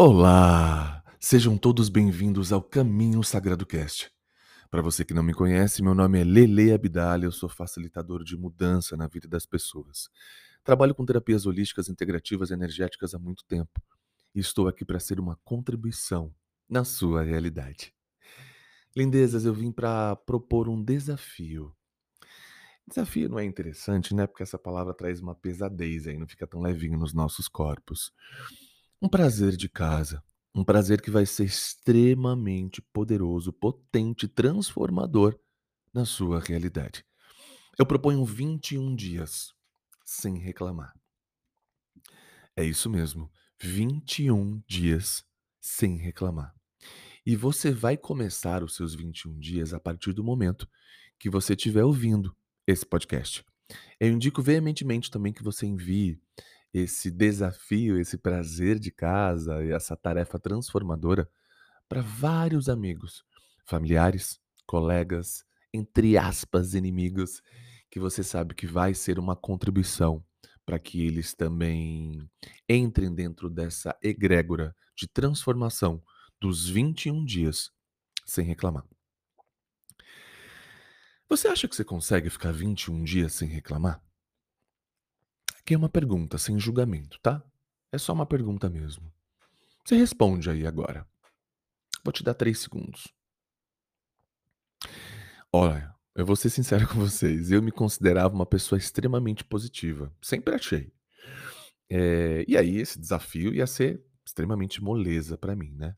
Olá! Sejam todos bem-vindos ao Caminho Sagrado Cast. Para você que não me conhece, meu nome é Lele Abdala, eu sou facilitador de mudança na vida das pessoas. Trabalho com terapias holísticas integrativas e energéticas há muito tempo e estou aqui para ser uma contribuição na sua realidade. Lindezas, eu vim para propor um desafio. Desafio não é interessante, né? Porque essa palavra traz uma pesadez aí, não fica tão levinho nos nossos corpos. Um prazer de casa. Um prazer que vai ser extremamente poderoso, potente, transformador na sua realidade. Eu proponho 21 dias sem reclamar. É isso mesmo, 21 dias sem reclamar. E você vai começar os seus 21 dias a partir do momento que você estiver ouvindo esse podcast. Eu indico veementemente também que você envie esse desafio, esse prazer de casa essa tarefa transformadora para vários amigos, familiares, colegas, entre aspas, inimigos, que você sabe que vai ser uma contribuição para que eles também entrem dentro dessa egrégora de transformação dos 21 dias sem reclamar. Você acha que você consegue ficar 21 dias sem reclamar? Aqui é uma pergunta, sem julgamento, tá? É só uma pergunta mesmo. Você responde aí agora. Vou te dar três segundos. Olha, eu vou ser sincero com vocês. Eu me considerava uma pessoa extremamente positiva. Sempre achei. É, e aí, esse desafio ia ser extremamente moleza para mim, né?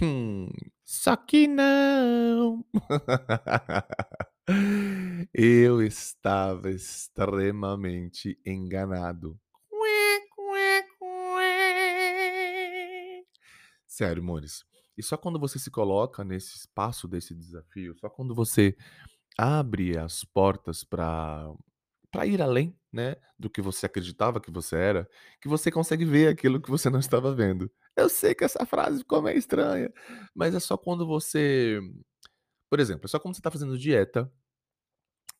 Hum, só que não. Eu estava extremamente enganado. Sério, amores. E só quando você se coloca nesse espaço desse desafio, só quando você abre as portas para para ir além, né, do que você acreditava que você era, que você consegue ver aquilo que você não estava vendo. Eu sei que essa frase ficou meio estranha, mas é só quando você por exemplo, é só quando você está fazendo dieta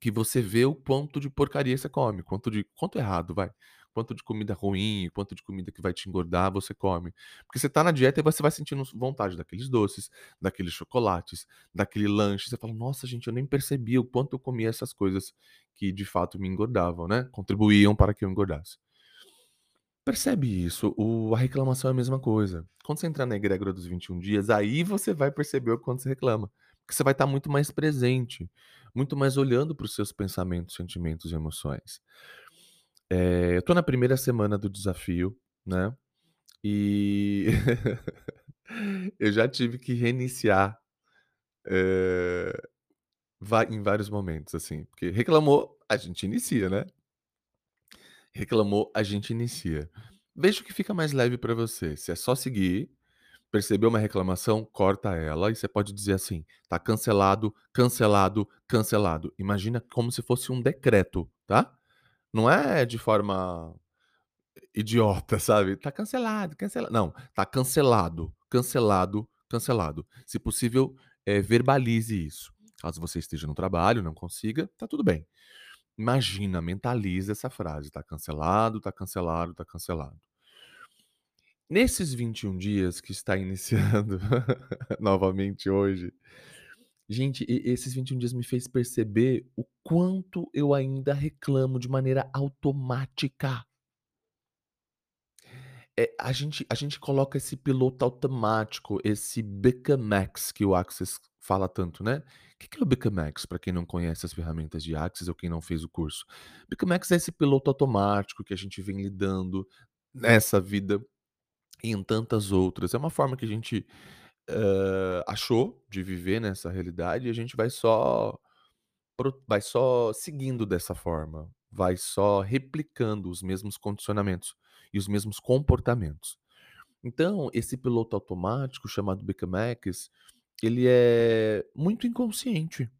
que você vê o quanto de porcaria você come, quanto de quanto errado, vai, quanto de comida ruim, quanto de comida que vai te engordar você come. Porque você tá na dieta e você vai sentindo vontade daqueles doces, daqueles chocolates, daquele lanche, você fala: "Nossa, gente, eu nem percebi o quanto eu comia essas coisas que de fato me engordavam, né, contribuíam para que eu engordasse". Percebe isso, o a reclamação é a mesma coisa. Quando você entrar na egrégora dos 21 dias, aí você vai perceber o quanto você reclama, porque você vai estar muito mais presente muito mais olhando para os seus pensamentos, sentimentos e emoções. É, eu tô na primeira semana do desafio, né? E eu já tive que reiniciar é, em vários momentos, assim, porque reclamou, a gente inicia, né? Reclamou, a gente inicia. Veja o que fica mais leve para você. Se é só seguir Percebeu uma reclamação? Corta ela e você pode dizer assim: "Tá cancelado, cancelado, cancelado". Imagina como se fosse um decreto, tá? Não é de forma idiota, sabe? "Tá cancelado, cancelado". Não, tá cancelado, cancelado, cancelado. Se possível, eh, verbalize isso. Caso você esteja no trabalho, não consiga, tá tudo bem. Imagina, mentaliza essa frase: "Tá cancelado, tá cancelado, tá cancelado". Nesses 21 dias que está iniciando novamente hoje, gente, esses 21 dias me fez perceber o quanto eu ainda reclamo de maneira automática. É, a gente a gente coloca esse piloto automático, esse Becamax que o Access fala tanto, né. O Que é o Becamax, para quem não conhece as ferramentas de Access ou quem não fez o curso? Becamax é esse piloto automático que a gente vem lidando nessa vida e em tantas outras. É uma forma que a gente, hã, achou de viver nessa realidade e a gente vai só vai só seguindo dessa forma, vai só replicando os mesmos condicionamentos e os mesmos comportamentos. Então, esse piloto automático chamado Becamax, ele é muito inconsciente.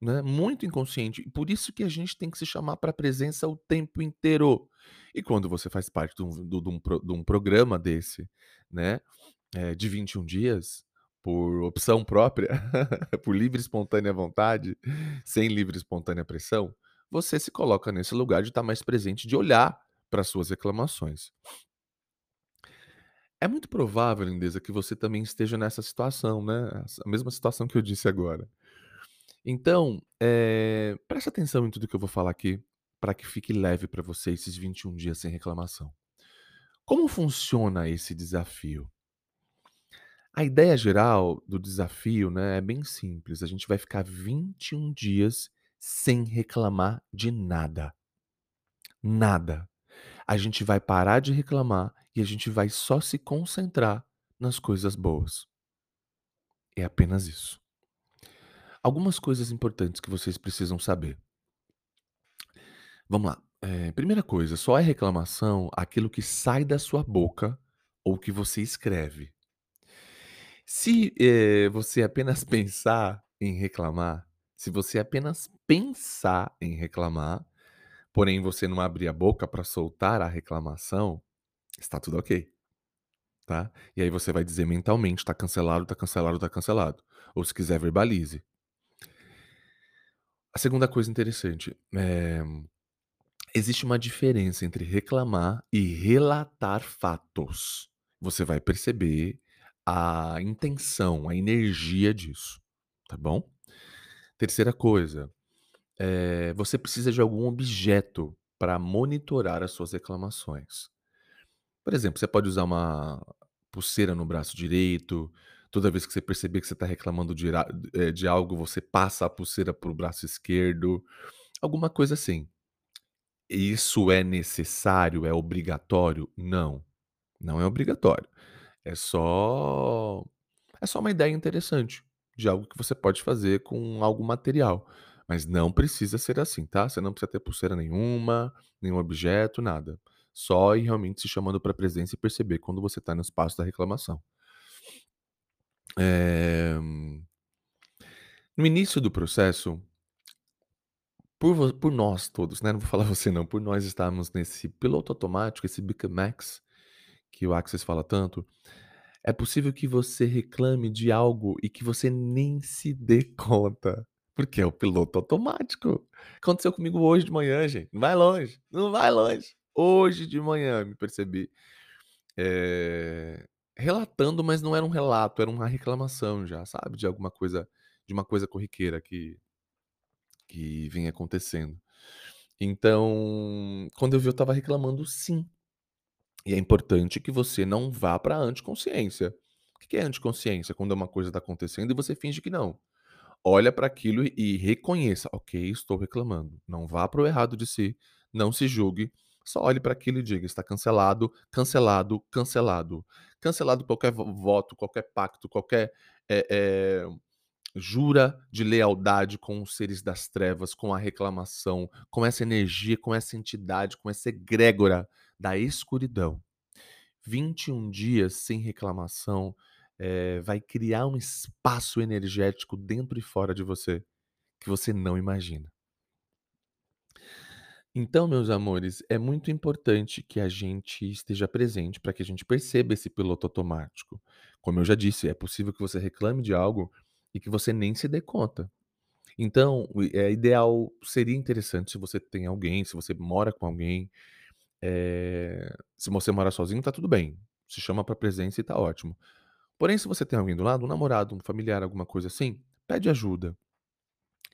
Né, muito inconsciente. Por isso que a gente tem que se chamar para a presença o tempo inteiro. E quando você faz parte de um de um de um programa desse, né, eh, de 21 dias, por opção própria, por livre espontânea vontade, sem livre espontânea pressão, você se coloca nesse lugar de estar mais presente, de olhar para suas reclamações. É muito provável, lindeza, que você também esteja nessa situação, né, essa mesma situação que eu disse agora. Então, eh, preste atenção em tudo que eu vou falar aqui, para que fique leve para você esses 21 dias sem reclamação. Como funciona esse desafio? A ideia geral do desafio, né, é bem simples, a gente vai ficar 21 dias sem reclamar de nada. Nada. A gente vai parar de reclamar e a gente vai só se concentrar nas coisas boas. É apenas isso. Algumas coisas importantes que vocês precisam saber. Vamos lá. Eh, primeira coisa, só é reclamação aquilo que sai da sua boca ou que você escreve. Se, eh, você apenas pensar em reclamar, se você apenas pensar em reclamar, porém você não abrir a boca para soltar a reclamação, está tudo ok, tá? E aí você vai dizer mentalmente: "Tá cancelado, tá cancelado, tá cancelado", ou se quiser verbalize. A segunda coisa interessante, eh, existe uma diferença entre reclamar e relatar fatos. Você vai perceber a intenção, a energia disso, tá bom? Terceira coisa, eh, você precisa de algum objeto para monitorar as suas reclamações. Por exemplo, você pode usar uma pulseira no braço direito, toda vez que você perceber que você está reclamando de eh, de algo, você passa a pulseira para o braço esquerdo, alguma coisa assim. Isso é necessário, é obrigatório? Não, não é obrigatório. É só é só uma ideia interessante, de algo que você pode fazer com algo material, mas não precisa ser assim, tá? Você não precisa ter pulseira nenhuma, nenhum objeto, nada. Só ir realmente se chamando para presença e perceber quando você está no espaço da reclamação. Eh, no início do processo por por nós todos, né, não vou falar você não, por nós estarmos nesse piloto automático, esse Max que o Access fala tanto, é possível que você reclame de algo e que você nem se dê conta, porque é o piloto automático. Aconteceu comigo hoje de manhã, gente, não vai longe, não vai longe. Hoje de manhã me percebi, eh, relatando, mas não era um relato, era uma reclamação já, sabe, de alguma coisa de uma coisa corriqueira que que vem acontecendo. Então, quando eu vi eu estava reclamando sim. E é importante que você não vá pra anticonsciência. O que é anticonsciência? Quando uma coisa tá acontecendo e você finge que não. Olha pra aquilo e reconheça: "Ok, estou reclamando". Não vá para o errado de si, não se julgue, só olhe pra aquilo e diga: "Está cancelado, cancelado, cancelado". Cancelado qualquer vo voto, qualquer pacto, qualquer, eh eh, jura de lealdade com os seres das trevas, com a reclamação, com essa energia, com essa entidade, com essa egrégora da escuridão. 21 dias sem reclamação, eh, vai criar um espaço energético dentro e fora de você, que você não imagina. Então, meus amores, é muito importante que a gente esteja presente para que a gente perceba esse piloto automático. Como eu já disse, é possível que você reclame de algo e que você nem se dê conta. Então, é ideal seria interessante se você tem alguém, se você mora com alguém, eh, se você mora sozinho, tá tudo bem, se chama pra presença e tá ótimo. Porém, se você tem alguém do lado, um namorado, um familiar, alguma coisa assim, pede ajuda.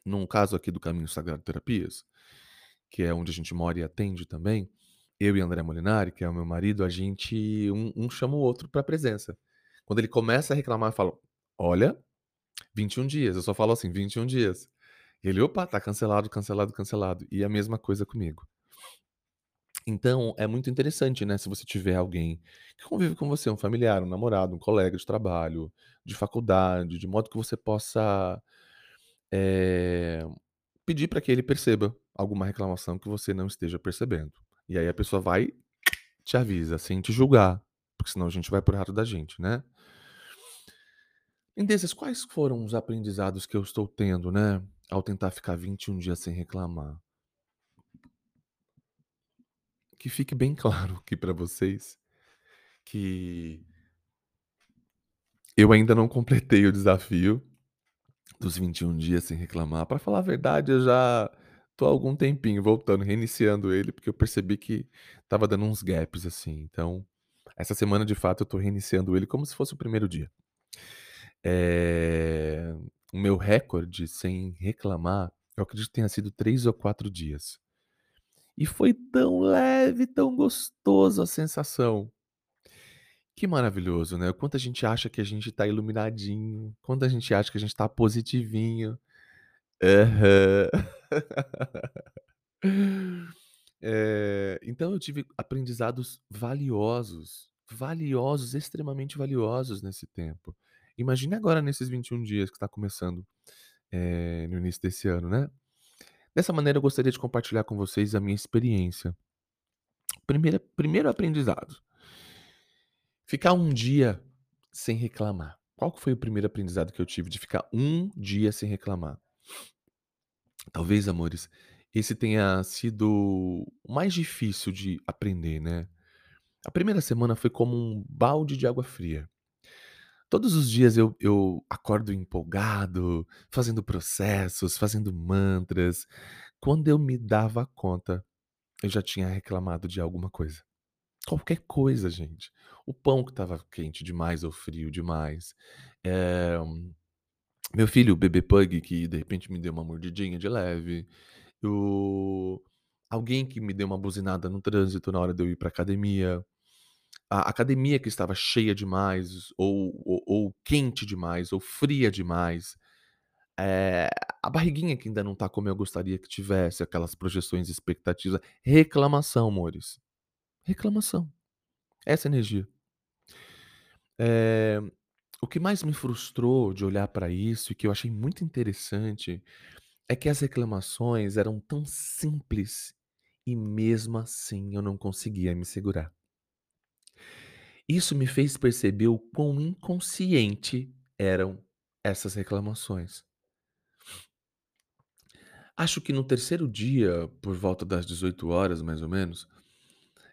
Num caso aqui do Caminho Sagrado Terapias, que é onde a gente mora e atende também, eu e André Molinari, que é o meu marido, a gente um um chama o outro pra presença. Quando ele começa a reclamar, eu falo: "Olha, 21 dias", eu só falo assim: "21 dias". E ele: "Opa, tá cancelado, cancelado, cancelado". E a mesma coisa comigo. Então, é muito interessante, né, se você tiver alguém que convive com você, um familiar, um namorado, um colega de trabalho, de faculdade, de modo que você possa, eh, pedir pra que ele perceba alguma reclamação que você não esteja percebendo. E aí a pessoa vai te avisa, sem te julgar, porque senão a gente vai para o errado da gente, né. Lindezas, quais foram os aprendizados que eu estou tendo, né, ao tentar ficar 21 dias sem reclamar? Que fique bem claro aqui pra vocês, que eu ainda não completei o desafio dos 21 dias sem reclamar. Pra falar a verdade, eu já tô há algum tempinho voltando, reiniciando ele, porque eu percebi que estava dando uns gaps, assim. Então, Essa semana, de fato, eu tô reiniciando ele como se fosse o primeiro dia. Eh, o meu recorde sem reclamar, eu acredito que tenha sido 3 ou 4 dias. E foi tão leve, tão gostoso a sensação. Que maravilhoso, né, quanto a gente acha que a gente tá iluminadinho, quanto a gente acha que a gente tá positivinho. Aham. Eh, então eu tive aprendizados valiosos, valiosos, extremamente valiosos nesse tempo. Imagine agora nesses 21 dias que está começando, eh, no início desse ano, né. Dessa maneira eu gostaria de compartilhar com vocês a minha experiência. Primeira primeiro aprendizado ficar um dia sem reclamar. Qual foi o primeiro aprendizado que eu tive de ficar um dia sem reclamar? Talvez, amores, esse tenha sido o mais difícil de aprender, né. A primeira semana foi como um balde de água fria. Todos os dias eu eu acordo empolgado, fazendo processos, fazendo mantras. Quando eu me dava conta, eu já tinha reclamado de alguma coisa. Qualquer coisa, gente. O pão que estava quente demais ou frio demais, eh, meu filho, o bebê pug, que de repente me deu uma mordidinha de leve, o alguém que me deu uma buzinada no trânsito na hora de eu ir pra academia, a academia que estava cheia demais ou ou ou quente demais ou fria demais, eh, a barriguinha que ainda não tá como eu gostaria que tivesse, aquelas projeções e expectativa. Reclamação, amores, reclamação. Essa energia. Eh, o que mais me frustrou de olhar pra isso e que eu achei muito interessante, é que as reclamações eram tão simples e mesmo assim eu não conseguia me segurar. Isso me fez perceber o quão inconsciente eram essas reclamações. Acho que no 3º dia, por volta das 18h mais ou menos,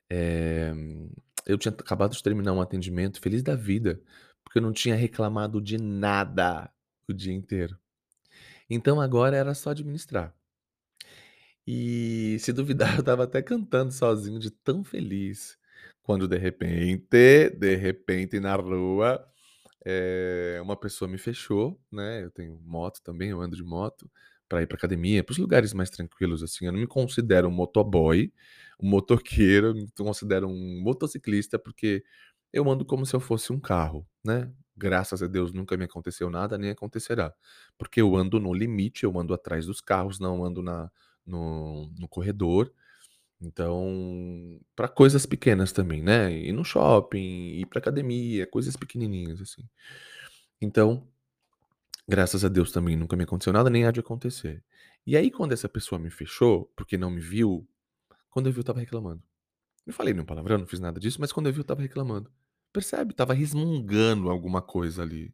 eh, eu tinha acabado de terminar um atendimento feliz da vida, porque eu não tinha reclamado de nada o dia inteiro. Então agora era só administrar. E se duvidar eu estava até cantando sozinho de tão feliz, quando de repente, de repente na rua, eh, uma pessoa me fechou, né, eu tenho moto também, eu ando de moto, pra ir pra academia, para os lugares mais tranquilos, assim, eu não me considero um motoboy, um motoqueiro, me considero um motociclista, porque eu ando como se eu fosse um carro, né. Graças a Deus nunca me aconteceu nada, nem acontecerá, porque eu ando no limite, eu ando atrás dos carros, não ando na no no corredor. Então, pra coisas pequenas também, né, ir no shopping, ir pra academia, coisas pequenininhas, assim. Então, graças a Deus também nunca me aconteceu nada, nem há de acontecer. E aí quando essa pessoa me fechou, porque não me viu, quando eu vi eu estava reclamando. Não falei nenhum palavrão, não fiz nada disso, mas quando eu vi eu estava reclamando. Percebe? Estava resmungando alguma coisa ali.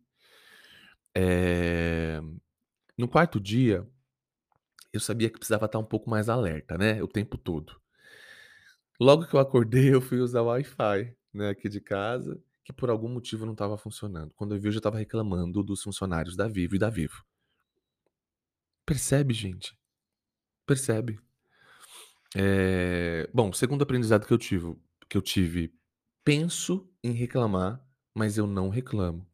Eh, no 4º dia, eu sabia que precisava estar um pouco mais alerta, né, o tempo todo. Logo que eu acordei eu fui usar o Wi-Fi, né, aqui de casa, que por algum motivo não estava funcionando. Quando eu vi eu já estava reclamando dos funcionários da Vivo e da Vivo. Percebe, gente? Percebe? Eh, bom, segundo aprendizado que eu tivo que eu tive, penso em reclamar, mas eu não reclamo.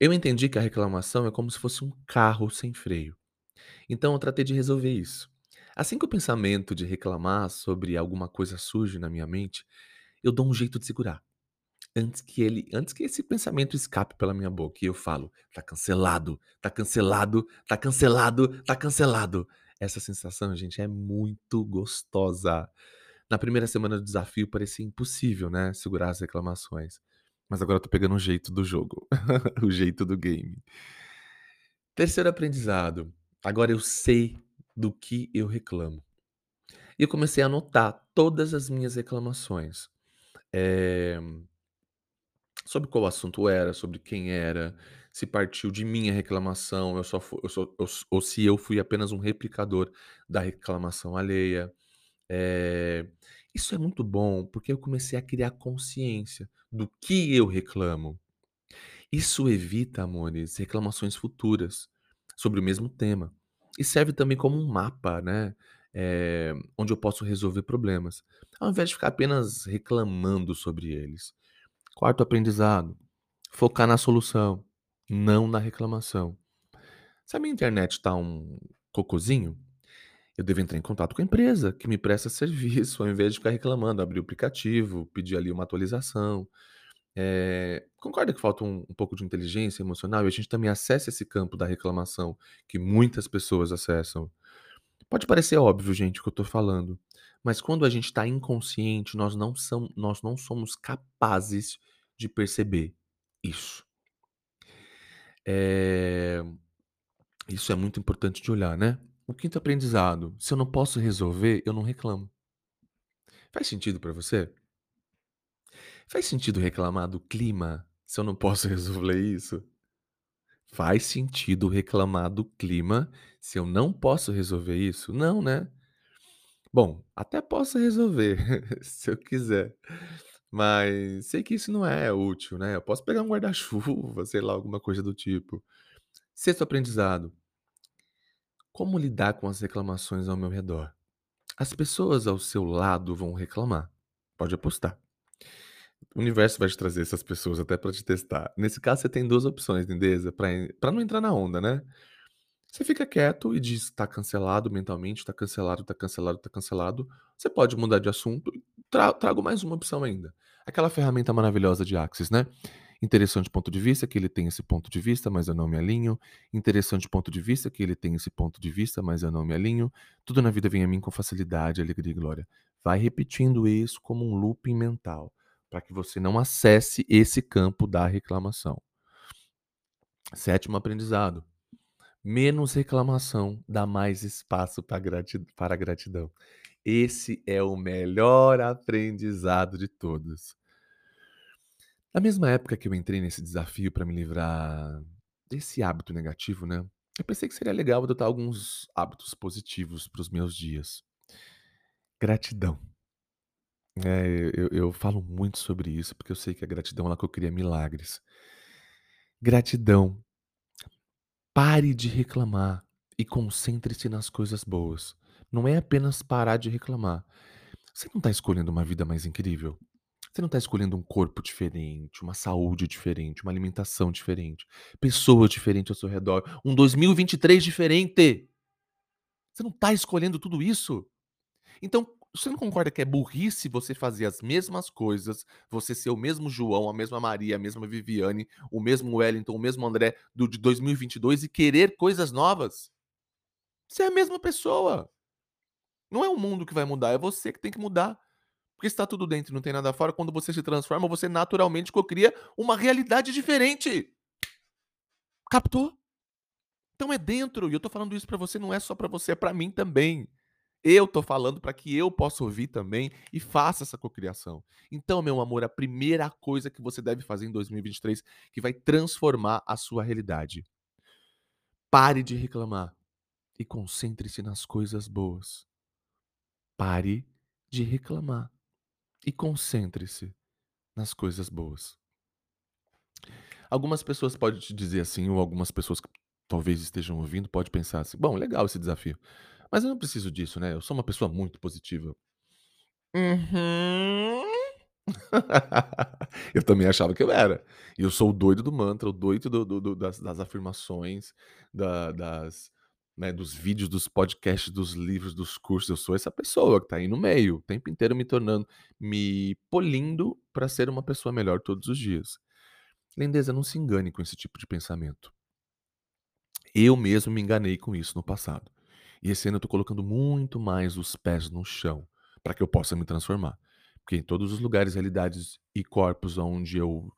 Eu entendi que a reclamação é como se fosse um carro sem freio. Então eu tratei de resolver isso. Assim que o pensamento de reclamar sobre alguma coisa surge na minha mente, eu dou um jeito de segurar. Antes que ele antes que esse pensamento escape pela minha boca e eu falo: "Tá cancelado, tá cancelado, tá cancelado, tá cancelado". Essa sensação, gente, é muito gostosa. Na primeira semana do desafio parecia impossível, né, segurar as reclamações, mas agora eu tô pegando o jeito do jogo, o jeito do game. Terceiro aprendizado, agora eu sei do que eu reclamo. E eu comecei a anotar todas as minhas reclamações. Eh sobre qual assunto era, sobre quem era, se partiu de mim a reclamação, eu só eu só ou ou se eu fui apenas um replicador da reclamação alheia. Eh, isso é muito bom, porque eu comecei a criar consciência do que eu reclamo. Isso evita, amores, reclamações futuras sobre o mesmo tema. E serve também como um mapa, né, eh, onde eu posso resolver problemas, ao invés de ficar apenas reclamando sobre eles. Quarto aprendizado: focar na solução, não na reclamação. Se a minha internet está um cocôzinho, eu devo entrar em contato com a empresa que me presta serviço, ao invés de ficar reclamando, abrir o aplicativo, pedir ali uma atualização. Eh, concorda que falta um um pouco de inteligência emocional e a gente também acessa esse campo da reclamação que muitas pessoas acessam? Pode parecer óbvio, gente, o que eu tô falando, mas quando a gente tá inconsciente, nós não são nós não somos capazes de perceber isso. Eh, isso é muito importante de olhar, né. O quinto aprendizado: se eu não posso resolver, eu não reclamo. Faz sentido pra você? Faz sentido reclamar do clima, se eu não posso resolver isso? Faz sentido reclamar do clima, se eu não posso resolver isso? Não, né? Bom, até posso resolver, se eu quiser, mas sei que isso não é útil, né. Eu posso pegar um guarda-chuva, sei lá, alguma coisa do tipo. Sexto aprendizado: como lidar com as reclamações ao meu redor? As pessoas ao seu lado vão reclamar, pode apostar. O universo vai te trazer essas pessoas até pra te testar. Nesse caso, você tem 2 opções, lindeza, pra não entrar na onda, né. Você fica quieto e diz: "Tá cancelado mentalmente, tá cancelado, tá cancelado, tá cancelado". Você pode mudar de assunto tra trago mais uma opção ainda. Aquela ferramenta maravilhosa de Axis, né. Interessante ponto de vista, que ele tem esse ponto de vista, mas eu não me alinho. Interessante ponto de vista, que ele tem esse ponto de vista, mas eu não me alinho. Tudo na vida vem a mim com facilidade, alegria e glória. Vai repetindo isso como um looping mental, pra que você não acesse esse campo da reclamação. Sétimo aprendizado: menos reclamação dá mais espaço pra grati para gratidão. Esse é o melhor aprendizado de todos. Na mesma época que eu entrei nesse desafio pra me livrar desse hábito negativo, né, eu pensei que seria legal adotar alguns hábitos positivos para os meus dias. Gratidão. É, eu eu falo muito sobre isso, porque eu sei que a gratidão ela cocria milagres. Gratidão. Pare de reclamar e concentre-se nas coisas boas. Não é apenas parar de reclamar. Você não tá escolhendo uma vida mais incrível? Você não tá escolhendo um corpo diferente, uma saúde diferente, uma alimentação diferente, pessoas diferentes ao seu redor, um 2023 diferente? Você não tá escolhendo tudo isso? Então, você não concorda que é burrice você fazer as mesmas coisas, você ser o mesmo João, a mesma Maria, a mesma Viviane, o mesmo Wellington, o mesmo André do de 2022 e querer coisas novas? Você é a mesma pessoa. Não é o mundo que vai mudar, é você que tem que mudar. Porque se tá tudo dentro não tem nada fora, quando você se transforma, você naturalmente cocria uma realidade diferente. Captou? Então é dentro, e eu tô falando isso pra você, não é só pra você, é pra mim também. Eu tô falando pra que eu possa ouvir também e faça essa cocriação. Então, meu amor, a primeira coisa que você deve fazer em 2023, que vai transformar a sua realidade. Pare de reclamar e concentre-se nas coisas boas. Pare de reclamar e concentre-se nas coisas boas. Algumas pessoas podem te dizer assim, ou algumas pessoas que talvez estejam ouvindo, pode pensar assim: "Bom, legal esse desafio, mas eu não preciso disso, né, eu sou uma pessoa muito positiva". Uhum. Eu também achava que eu era. E eu sou o doido do mantra, o doido do do do das das afirmações, da das né, dos vídeos, dos podcasts, dos livros, dos cursos. Eu sou essa pessoa que tá aí no meio, o tempo inteiro me tornando me polindo pra ser uma pessoa melhor todos os dias. Lindeza, não se engane com esse tipo de pensamento. Eu mesmo me enganei com isso no passado. E esse ano eu tô colocando muito mais os pés no chão, pra que eu possa me transformar. Porque em todos os lugares, realidades e corpos aonde eu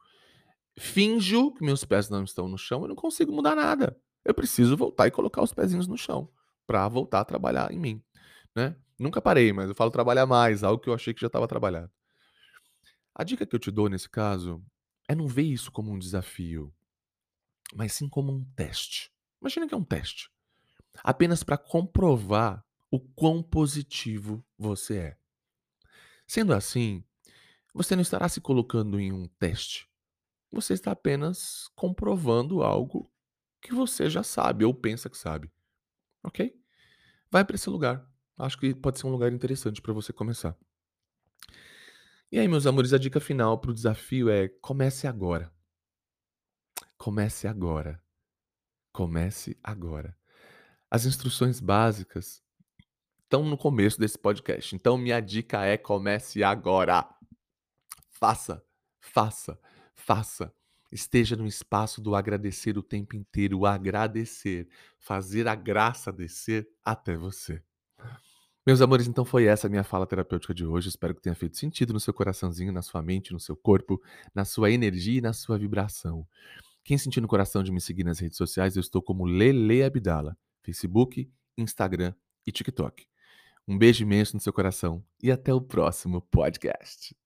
finjo que meus pés não estão no chão, eu não consigo mudar nada. Eu preciso voltar e colocar os pezinhos no chão, pra voltar a trabalhar em mim, né. Nunca parei, mas eu falo trabalhar mais, algo que eu achei que já estava trabalhado. A dica que eu te dou nesse caso, é não ver isso como um desafio, mas sim como um teste. Imagina que é um teste, apenas pra comprovar o quão positivo você é. Sendo assim, você não estará se colocando em um teste, você está apenas comprovando algo que você já sabe ou pensa que sabe, ok? Vai pra esse lugar, acho que pode ser um lugar interessante pra você começar. E aí, meus amores, a dica final para o desafio é: comece agora. Comece agora. Comece agora. As instruções básicas estão no começo desse podcast. Então, minha dica é: comece agora. Faça, faça, faça. Esteja no espaço do agradecer o tempo inteiro. Agradecer. Fazer a graça descer até você. Meus amores, então foi essa a minha fala terapêutica de hoje. Espero que tenha feito sentido no seu coraçãozinho, na sua mente, no seu corpo, na sua energia e na sua vibração. Quem sentir no coração de me seguir nas redes sociais, eu estou como Lele Abdala, Facebook, Instagram e TikTok. Um beijo imenso no seu coração e até o próximo podcast.